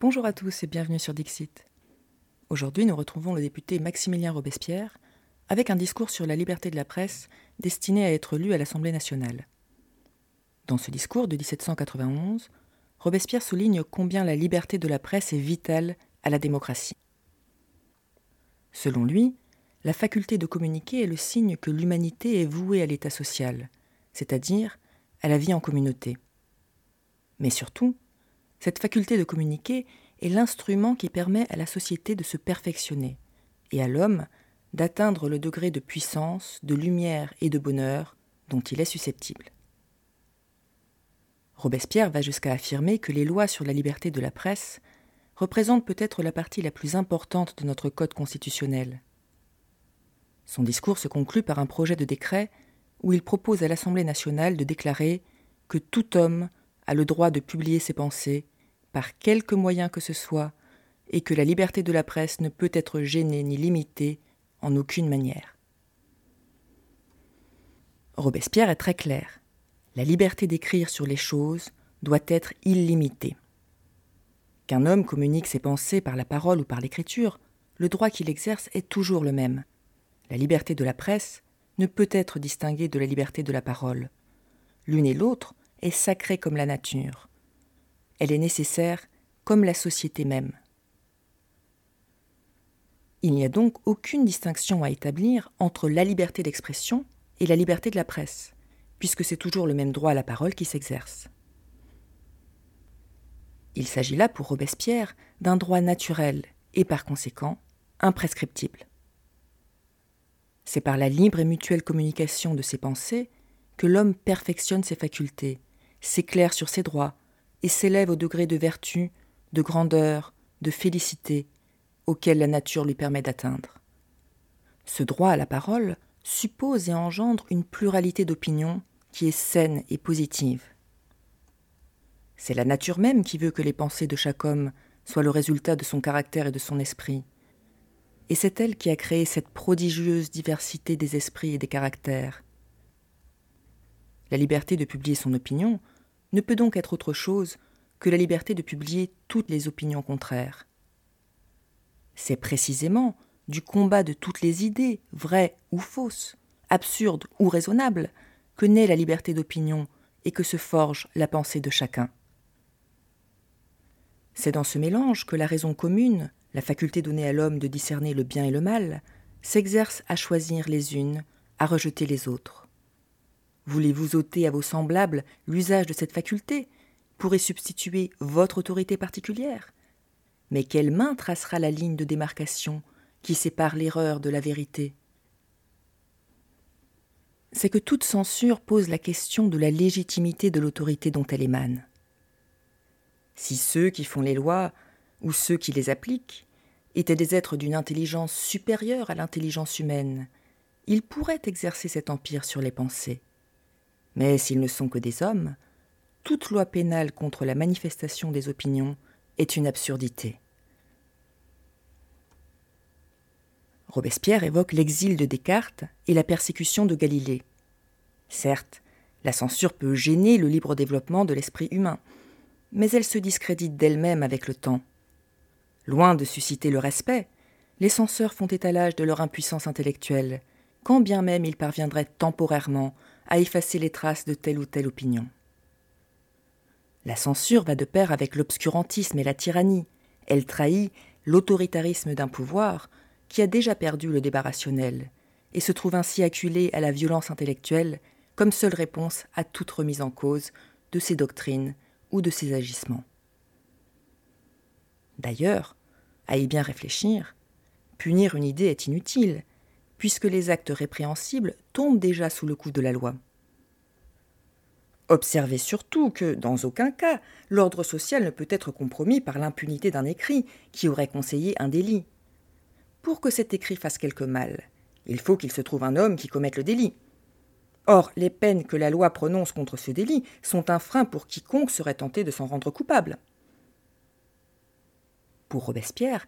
Bonjour à tous et bienvenue sur Dixit. Aujourd'hui, nous retrouvons le député Maximilien Robespierre avec un discours sur la liberté de la presse destiné à être lu à l'Assemblée nationale. Dans ce discours de 1791, Robespierre souligne combien la liberté de la presse est vitale à la démocratie. Selon lui, la faculté de communiquer est le signe que l'humanité est vouée à l'état social, c'est-à-dire à la vie en communauté. Mais surtout, cette faculté de communiquer est l'instrument qui permet à la société de se perfectionner et à l'homme d'atteindre le degré de puissance, de lumière et de bonheur dont il est susceptible. Robespierre va jusqu'à affirmer que les lois sur la liberté de la presse représentent peut-être la partie la plus importante de notre code constitutionnel. Son discours se conclut par un projet de décret où il propose à l'Assemblée nationale de déclarer que tout homme a le droit de publier ses pensées par quelque moyen que ce soit et que la liberté de la presse ne peut être gênée ni limitée en aucune manière. Robespierre est très clair. La liberté d'écrire sur les choses doit être illimitée. Qu'un homme communique ses pensées par la parole ou par l'écriture, le droit qu'il exerce est toujours le même. La liberté de la presse ne peut être distinguée de la liberté de la parole. L'une et l'autre est sacrée comme la nature. Elle est nécessaire comme la société même. Il n'y a donc aucune distinction à établir entre la liberté d'expression et la liberté de la presse, puisque c'est toujours le même droit à la parole qui s'exerce. Il s'agit là pour Robespierre d'un droit naturel et par conséquent imprescriptible. C'est par la libre et mutuelle communication de ses pensées que l'homme perfectionne ses facultés, s'éclaire sur ses droits et s'élève au degré de vertu, de grandeur, de félicité auquel la nature lui permet d'atteindre. Ce droit à la parole suppose et engendre une pluralité d'opinions qui est saine et positive. C'est la nature même qui veut que les pensées de chaque homme soient le résultat de son caractère et de son esprit. Et c'est elle qui a créé cette prodigieuse diversité des esprits et des caractères. La liberté de publier son opinion ne peut donc être autre chose que la liberté de publier toutes les opinions contraires. C'est précisément du combat de toutes les idées, vraies ou fausses, absurdes ou raisonnables, que naît la liberté d'opinion et que se forge la pensée de chacun. C'est dans ce mélange que la raison commune, la faculté donnée à l'homme de discerner le bien et le mal, s'exerce à choisir les unes, à rejeter les autres. Voulez-vous ôter à vos semblables l'usage de cette faculté pour y substituer votre autorité particulière? Mais quelle main tracera la ligne de démarcation qui sépare l'erreur de la vérité? C'est que toute censure pose la question de la légitimité de l'autorité dont elle émane. Si ceux qui font les lois, ou ceux qui les appliquent, étaient des êtres d'une intelligence supérieure à l'intelligence humaine, ils pourraient exercer cet empire sur les pensées. Mais s'ils ne sont que des hommes, toute loi pénale contre la manifestation des opinions est une absurdité. Robespierre évoque l'exil de Descartes et la persécution de Galilée. Certes, la censure peut gêner le libre développement de l'esprit humain, mais elle se discrédite d'elle-même avec le temps. Loin de susciter le respect, les censeurs font étalage de leur impuissance intellectuelle, quand bien même ils parviendraient temporairement à effacer les traces de telle ou telle opinion. La censure va de pair avec l'obscurantisme et la tyrannie. Elle trahit l'autoritarisme d'un pouvoir qui a déjà perdu le débat rationnel et se trouve ainsi acculé à la violence intellectuelle comme seule réponse à toute remise en cause de ses doctrines ou de ses agissements. D'ailleurs, à y bien réfléchir, punir une idée est inutile, puisque les actes répréhensibles tombent déjà sous le coup de la loi. Observez surtout que, dans aucun cas, l'ordre social ne peut être compromis par l'impunité d'un écrit qui aurait conseillé un délit. Pour que cet écrit fasse quelque mal, il faut qu'il se trouve un homme qui commette le délit. Or, les peines que la loi prononce contre ce délit sont un frein pour quiconque serait tenté de s'en rendre coupable. Pour Robespierre,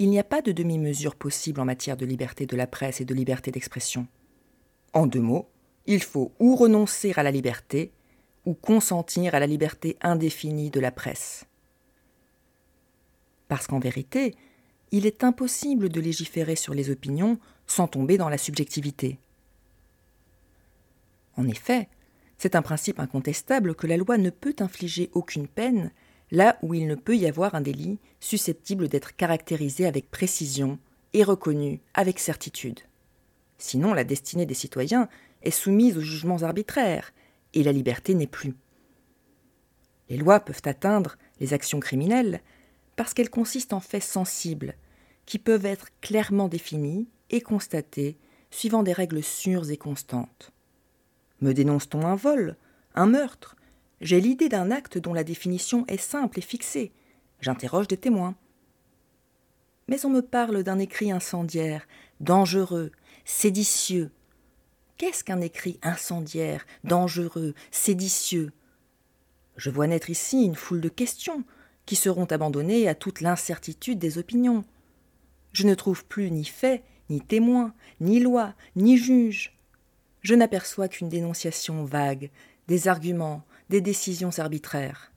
il n'y a pas de demi-mesure possible en matière de liberté de la presse et de liberté d'expression. En deux mots, il faut ou renoncer à la liberté, ou consentir à la liberté indéfinie de la presse. Parce qu'en vérité, il est impossible de légiférer sur les opinions sans tomber dans la subjectivité. En effet, c'est un principe incontestable que la loi ne peut infliger aucune peine là où il ne peut y avoir un délit susceptible d'être caractérisé avec précision et reconnu avec certitude. Sinon, la destinée des citoyens est soumise aux jugements arbitraires, et la liberté n'est plus. Les lois peuvent atteindre les actions criminelles parce qu'elles consistent en faits sensibles, qui peuvent être clairement définis et constatés suivant des règles sûres et constantes. Me dénonce-t-on un vol, un meurtre J'ai l'idée d'un acte dont la définition est simple et fixée. J'interroge des témoins. Mais on me parle d'un écrit incendiaire, dangereux, séditieux. Qu'est-ce qu'un écrit incendiaire, dangereux, séditieux? Je vois naître ici une foule de questions qui seront abandonnées à toute l'incertitude des opinions. Je ne trouve plus ni fait, ni témoin, ni loi, ni juge. Je n'aperçois qu'une dénonciation vague, des arguments, des décisions arbitraires.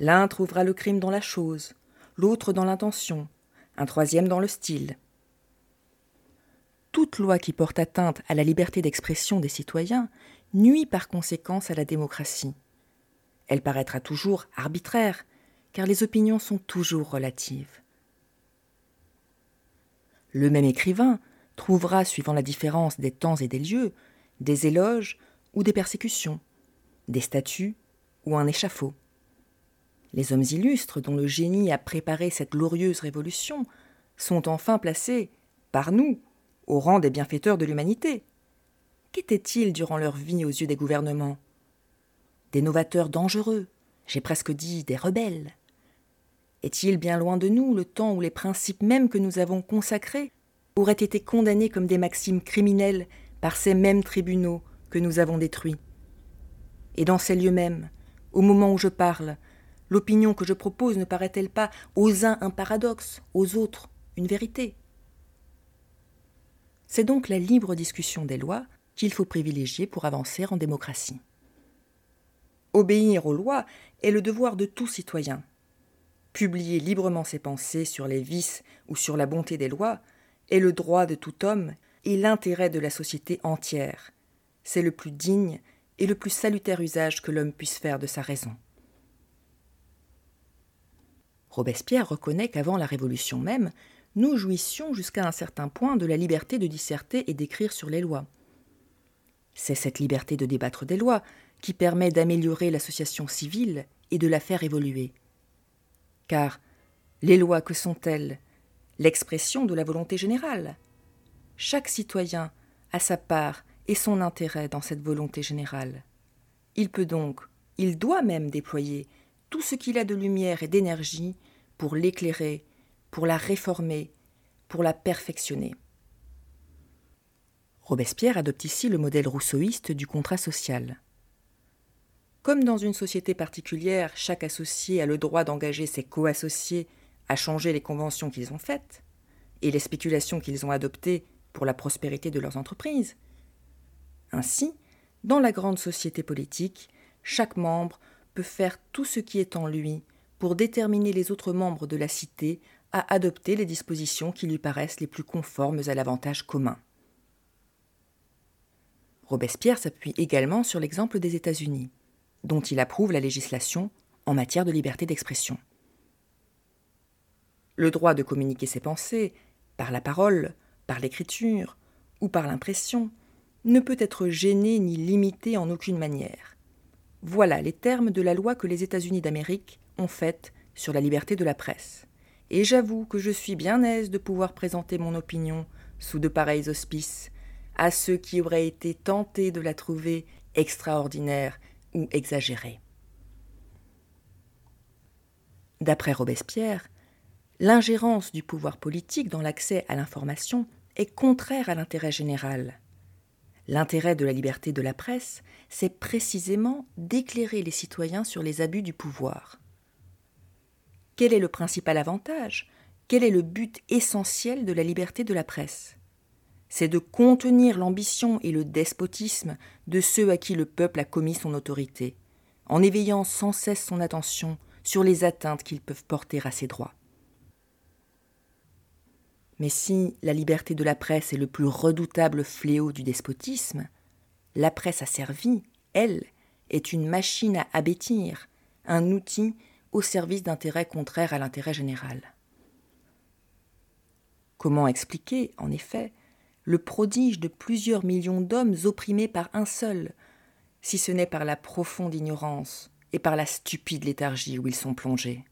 L'un trouvera le crime dans la chose, l'autre dans l'intention, un troisième dans le style. Toute loi qui porte atteinte à la liberté d'expression des citoyens nuit par conséquence à la démocratie. Elle paraîtra toujours arbitraire, car les opinions sont toujours relatives. Le même écrivain trouvera, suivant la différence des temps et des lieux, des éloges ou des persécutions, des statues ou un échafaud. Les hommes illustres dont le génie a préparé cette glorieuse révolution sont enfin placés, par nous, au rang des bienfaiteurs de l'humanité. Qu'étaient-ils durant leur vie aux yeux des gouvernements? Des novateurs dangereux, j'ai presque dit des rebelles. Est-il bien loin de nous le temps où les principes mêmes que nous avons consacrés auraient été condamnés comme des maximes criminelles par ces mêmes tribunaux que nous avons détruits? Et dans ces lieux mêmes, au moment où je parle, L'opinion que je propose ne paraît-elle pas aux uns un paradoxe, aux autres une vérité? C'est donc la libre discussion des lois qu'il faut privilégier pour avancer en démocratie. Obéir aux lois est le devoir de tout citoyen. Publier librement ses pensées sur les vices ou sur la bonté des lois est le droit de tout homme et l'intérêt de la société entière. C'est le plus digne et le plus salutaire usage que l'homme puisse faire de sa raison. Robespierre reconnaît qu'avant la Révolution même, nous jouissions jusqu'à un certain point de la liberté de disserter et d'écrire sur les lois. C'est cette liberté de débattre des lois qui permet d'améliorer l'association civile et de la faire évoluer. Car les lois, que sont-elles L'expression de la volonté générale. Chaque citoyen a sa part et son intérêt dans cette volonté générale. Il peut donc, il doit même déployer tout ce qu'il a de lumière et d'énergie pour l'éclairer, pour la réformer, pour la perfectionner. Robespierre adopte ici le modèle rousseauiste du contrat social. Comme dans une société particulière, chaque associé a le droit d'engager ses co-associés à changer les conventions qu'ils ont faites et les spéculations qu'ils ont adoptées pour la prospérité de leurs entreprises. Ainsi, dans la grande société politique, chaque membre peut faire tout ce qui est en lui pour déterminer les autres membres de la cité à adopter les dispositions qui lui paraissent les plus conformes à l'avantage commun. Robespierre s'appuie également sur l'exemple des États-Unis, dont il approuve la législation en matière de liberté d'expression. Le droit de communiquer ses pensées, par la parole, par l'écriture ou par l'impression, ne peut être gêné ni limité en aucune manière. Voilà les termes de la loi que les États-Unis d'Amérique ont faite sur la liberté de la presse. Et j'avoue que je suis bien aise de pouvoir présenter mon opinion sous de pareils auspices à ceux qui auraient été tentés de la trouver extraordinaire ou exagérée. D'après Robespierre, l'ingérence du pouvoir politique dans l'accès à l'information est contraire à l'intérêt général. L'intérêt de la liberté de la presse, c'est précisément d'éclairer les citoyens sur les abus du pouvoir. Quel est le principal avantage? Quel est le but essentiel de la liberté de la presse? C'est de contenir l'ambition et le despotisme de ceux à qui le peuple a commis son autorité, en éveillant sans cesse son attention sur les atteintes qu'ils peuvent porter à ses droits. Mais si la liberté de la presse est le plus redoutable fléau du despotisme, la presse asservie, elle, est une machine à abêtir, un outil au service d'intérêts contraires à l'intérêt général. Comment expliquer, en effet, le prodige de plusieurs millions d'hommes opprimés par un seul, si ce n'est par la profonde ignorance et par la stupide léthargie où ils sont plongés?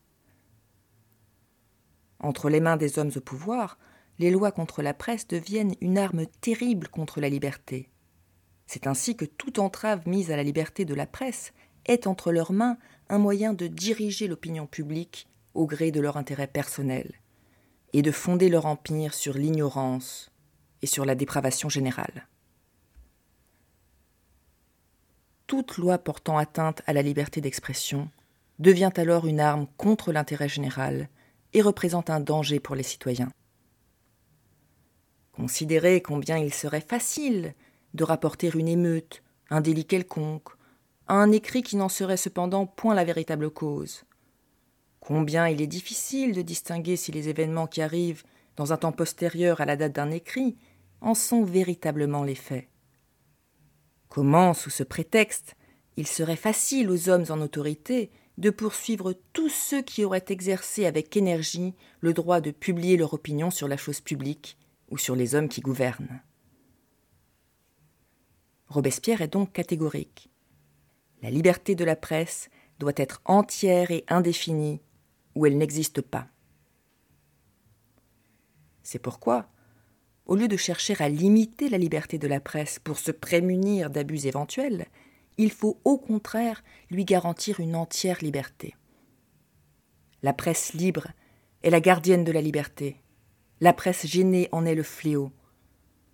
Entre les mains des hommes au pouvoir, les lois contre la presse deviennent une arme terrible contre la liberté. C'est ainsi que toute entrave mise à la liberté de la presse est entre leurs mains un moyen de diriger l'opinion publique au gré de leur intérêt personnel, et de fonder leur empire sur l'ignorance et sur la dépravation générale. Toute loi portant atteinte à la liberté d'expression devient alors une arme contre l'intérêt général et représente un danger pour les citoyens. Considérez combien il serait facile de rapporter une émeute, un délit quelconque, à un écrit qui n'en serait cependant point la véritable cause. Combien il est difficile de distinguer si les événements qui arrivent dans un temps postérieur à la date d'un écrit en sont véritablement les faits. Comment, sous ce prétexte, il serait facile aux hommes en autorité de poursuivre tous ceux qui auraient exercé avec énergie le droit de publier leur opinion sur la chose publique ou sur les hommes qui gouvernent. Robespierre est donc catégorique. La liberté de la presse doit être entière et indéfinie, ou elle n'existe pas. C'est pourquoi, au lieu de chercher à limiter la liberté de la presse pour se prémunir d'abus éventuels, il faut au contraire lui garantir une entière liberté. La presse libre est la gardienne de la liberté. La presse gênée en est le fléau.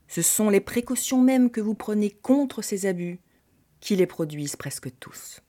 Ce sont les précautions mêmes que vous prenez contre ces abus qui les produisent presque tous.